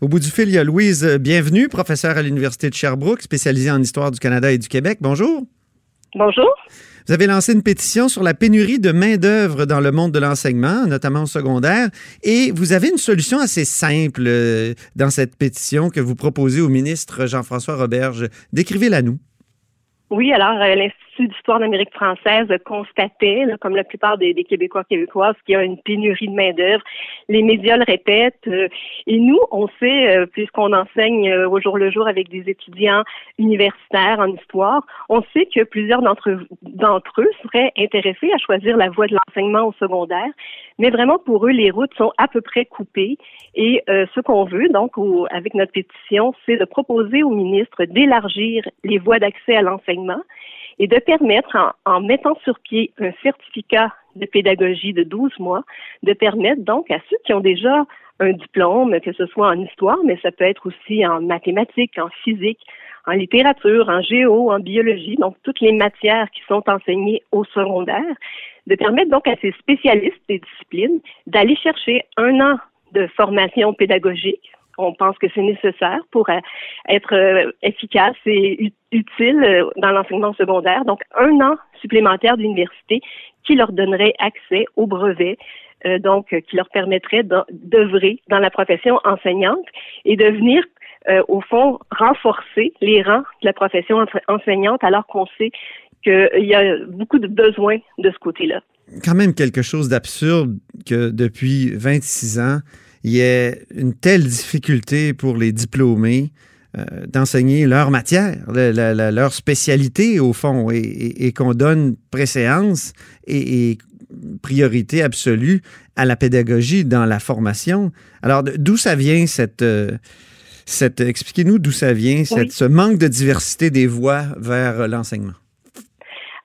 Au bout du fil, il y a Louise. Bienvenue, professeure à l'Université de Sherbrooke, spécialisée en histoire du Canada et du Québec. Bonjour. Bonjour. Vous avez lancé une pétition sur la pénurie de main-d'œuvre dans le monde de l'enseignement, notamment au secondaire, et vous avez une solution assez simple euh, dans cette pétition que vous proposez au ministre Jean-François Roberge. Décrivez-la nous. Oui, alors euh, l'Institut d'histoire d'Amérique française constatait, comme la plupart des, des Québécois québécoises, qu'il y a une pénurie de main d'œuvre. Les médias le répètent, euh, et nous, on sait, euh, puisqu'on enseigne au jour le jour avec des étudiants universitaires en histoire, on sait que plusieurs d'entre eux seraient intéressés à choisir la voie de l'enseignement au secondaire, mais vraiment pour eux, les routes sont à peu près coupées. Et ce qu'on veut, donc, avec notre pétition, c'est de proposer au ministre d'élargir les voies d'accès à l'enseignement et de permettre, en, mettant sur pied un certificat de pédagogie de 12 mois, de permettre donc à ceux qui ont déjà un diplôme, que ce soit en histoire, mais ça peut être aussi en mathématiques, en physique, en littérature, en géo, en biologie, donc toutes les matières qui sont enseignées au secondaire, de permettre donc à ces spécialistes des disciplines d'aller chercher un an de formation pédagogique on pense que c'est nécessaire pour euh, être euh, efficace et utile euh, dans l'enseignement secondaire. Donc, un an supplémentaire d'université qui leur donnerait accès au brevet, donc qui leur permettrait d'œuvrer dans la profession enseignante et de venir, au fond, renforcer les rangs de la profession enseignante alors qu'on sait qu'il y a beaucoup de besoins de ce côté-là. Quand même quelque chose d'absurde que depuis 26 ans, il y a une telle difficulté pour les diplômés euh, d'enseigner leur matière, leur spécialité au fond, et, qu'on donne préséance et, priorité absolue à la pédagogie dans la formation. Alors, d'où ça vient cette... Euh, cette Expliquez-nous d'où ça vient, cette, ce manque de diversité des voies vers l'enseignement.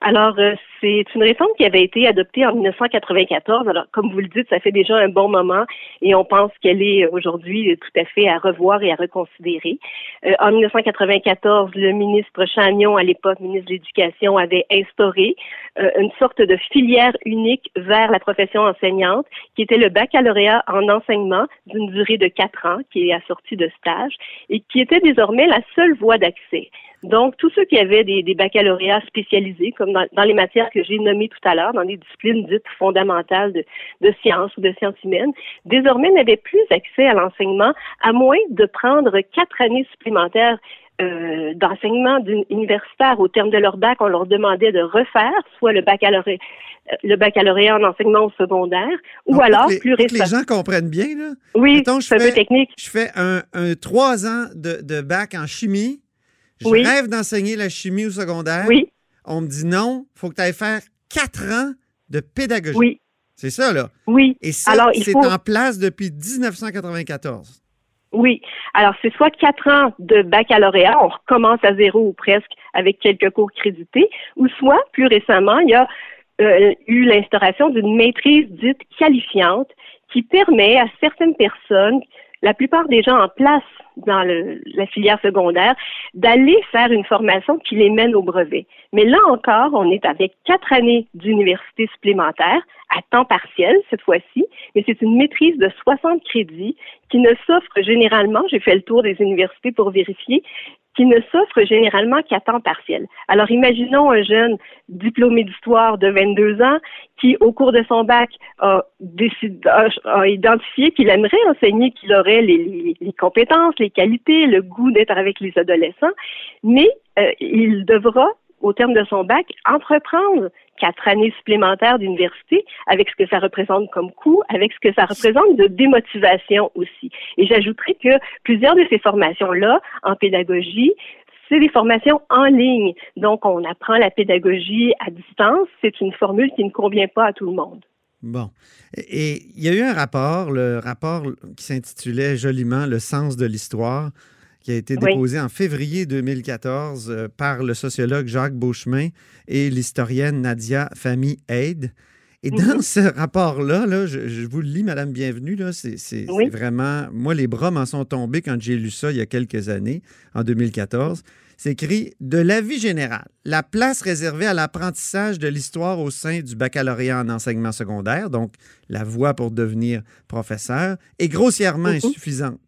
Alors, euh, c'est une réforme qui avait été adoptée en 1994. Alors, comme vous le dites, ça fait déjà un bon moment et on pense qu'elle est aujourd'hui tout à fait à revoir et à reconsidérer. Euh, en 1994, le ministre Chagnon, à l'époque ministre de l'Éducation, avait instauré euh, une sorte de filière unique vers la profession enseignante, qui était le baccalauréat en enseignement d'une durée de quatre ans, qui est assorti de stage, et qui était désormais la seule voie d'accès. Donc, tous ceux qui avaient des, baccalauréats spécialisés, comme dans, les matières que j'ai nommées tout à l'heure, dans les disciplines dites fondamentales de, de sciences ou de sciences humaines, désormais n'avaient plus accès à l'enseignement, à moins de prendre quatre années supplémentaires euh, d'enseignement universitaire au terme de leur bac, on leur demandait de refaire soit le baccalauréat, euh, le baccalauréat en enseignement au secondaire, ou alors plus récemment. Les gens comprennent bien, là. Oui, c'est un peu technique. Je fais un, trois ans de, de bac en chimie je rêve d'enseigner la chimie au secondaire. Oui. On me dit non, il faut que tu ailles faire quatre ans de pédagogie. Oui. C'est ça, là. Oui. Et ça, c'est en place depuis 1994. Oui. Alors, c'est soit quatre ans de baccalauréat, on recommence à zéro ou presque avec quelques cours crédités, ou soit, plus récemment, il y a euh, eu l'instauration d'une maîtrise dite qualifiante qui permet à certaines personnes la plupart des gens en place dans la filière secondaire d'aller faire une formation qui les mène au brevet. Mais là encore, on est avec quatre années d'université supplémentaire à temps partiel cette fois-ci, mais c'est une maîtrise de 60 crédits qui ne s'offre généralement, j'ai fait le tour des universités pour vérifier, qui ne s'offre généralement qu'à temps partiel. Alors imaginons un jeune diplômé d'histoire de 22 ans qui, au cours de son bac, a, décidé, identifié qu'il aimerait enseigner, qu'il aurait les, compétences, les qualités, le goût d'être avec les adolescents, mais euh, il devra au terme de son bac, entreprendre quatre années supplémentaires d'université avec ce que ça représente comme coût, avec ce que ça représente de démotivation aussi. Et j'ajouterais que plusieurs de ces formations-là en pédagogie c'est des formations en ligne. Donc, on apprend la pédagogie à distance. C'est une formule qui ne convient pas à tout le monde. Bon. Et il y a eu un rapport, le rapport qui s'intitulait joliment Le sens de l'histoire, qui a été déposé en février 2014 euh, par le sociologue Jacques Beauchemin et l'historienne Nadia Fami Aide. Et dans mhm. ce rapport-là, là, je, vous le lis, Madame Bienvenue, c'est vraiment. Moi, les bras m'en sont tombés quand j'ai lu ça il y a quelques années, en 2014. C'est écrit De l'avis général, la place réservée à l'apprentissage de l'histoire au sein du baccalauréat en enseignement secondaire, donc la voie pour devenir professeur, est grossièrement mhm. insuffisante.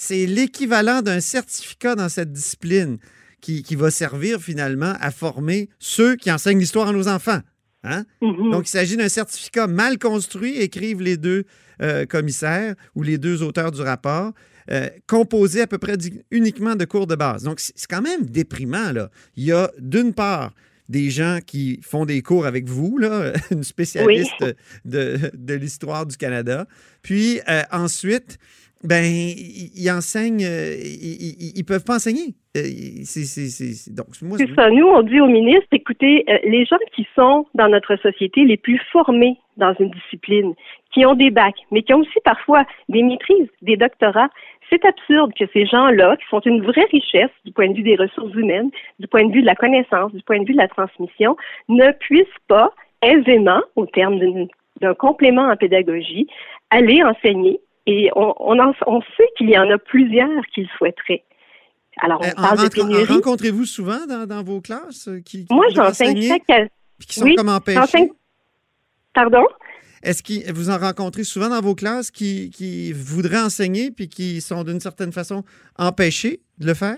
C'est l'équivalent d'un certificat dans cette discipline qui, qui va servir finalement à former ceux qui enseignent l'histoire à nos enfants. Hein? Mhm. Donc, il s'agit d'un certificat mal construit, écrivent les deux euh, commissaires ou les deux auteurs du rapport, euh, composé à peu près uniquement de cours de base. Donc, c'est quand même déprimant. Là. Il y a d'une part des gens qui font des cours avec vous, là, une spécialiste de, l'histoire du Canada. Puis euh, ensuite, ben, ils, enseignent, euh, ils, ne peuvent pas enseigner. Euh, c'est ça. Nous, on dit au ministre, écoutez, euh, les gens qui sont dans notre société les plus formés dans une discipline, qui ont des bacs, mais qui ont aussi parfois des maîtrises, des doctorats, c'est absurde que ces gens-là, qui sont une vraie richesse du point de vue des ressources humaines, du point de vue de la connaissance, du point de vue de la transmission, ne puissent pas aisément, au terme d'un complément en pédagogie, aller enseigner et on, on, sait qu'il y en a plusieurs qui le souhaiteraient. Alors, on euh, parle de pénurie. Rencontrez-vous souvent dans, vos classes euh, qui, Moi, j'enseigne chaque... qui sont comme empêchés? Pardon? Est-ce que vous en rencontrez souvent dans vos classes qui, qui voudraient enseigner puis qui sont d'une certaine façon empêchés de le faire?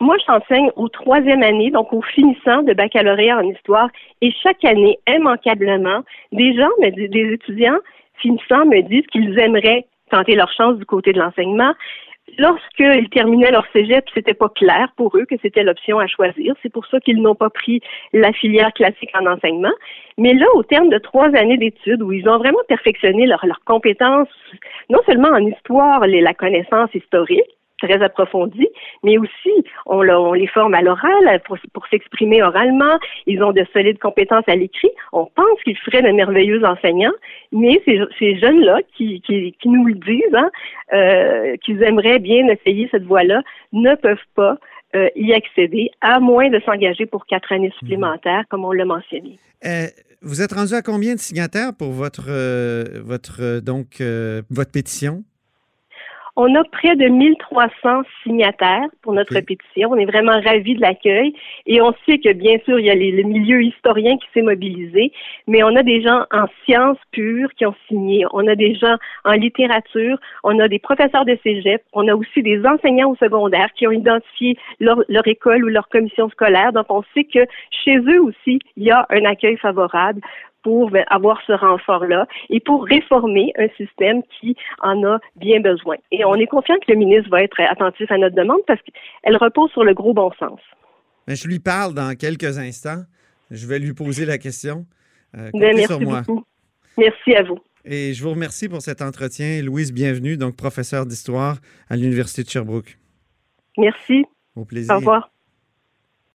Moi, j'enseigne au troisième année, donc au finissant de baccalauréat en histoire, et chaque année, immanquablement, des gens, des étudiants finissant me disent qu'ils aimeraient tenter leur chance du côté de l'enseignement. Lorsqu'ils terminaient leur cégep, c'était pas clair pour eux que c'était l'option à choisir. C'est pour ça qu'ils n'ont pas pris la filière classique en enseignement. Mais là, au terme de trois années d'études où ils ont vraiment perfectionné leurs compétences, non seulement en histoire, la connaissance historique, très approfondie, mais aussi on, on les forme à l'oral pour, pour s'exprimer oralement. Ils ont de solides compétences à l'écrit. On pense qu'ils feraient de merveilleux enseignants, mais ces, ces jeunes-là qui, qui, qui, nous le disent, hein, euh, qu'ils aimeraient bien essayer cette voie-là, ne peuvent pas euh, y accéder, à moins de s'engager pour quatre années supplémentaires, comme on l'a mentionné. Euh, vous êtes rendu à combien de signataires pour votre, votre, donc, votre pétition? On a près de 1300 signataires pour notre pétition. On est vraiment ravis de l'accueil et on sait que bien sûr, il y a les, le milieu historien qui s'est mobilisé, mais on a des gens en sciences pures qui ont signé. On a des gens en littérature. On a des professeurs de cégep. On a aussi des enseignants au secondaire qui ont identifié leur, leur école ou leur commission scolaire. Donc, on sait que chez eux aussi, il y a un accueil favorable pour avoir ce renfort-là et pour réformer un système qui en a bien besoin. Et on est confiant que le ministre va être attentif à notre demande parce qu'elle repose sur le gros bon sens. Mais je lui parle dans quelques instants. Je vais lui poser la question. Euh, ben, merci sur moi. beaucoup. Merci à vous. Et je vous remercie pour cet entretien. Louise, bienvenue, donc professeure d'histoire à l'Université de Sherbrooke. Merci. Au plaisir. Au revoir.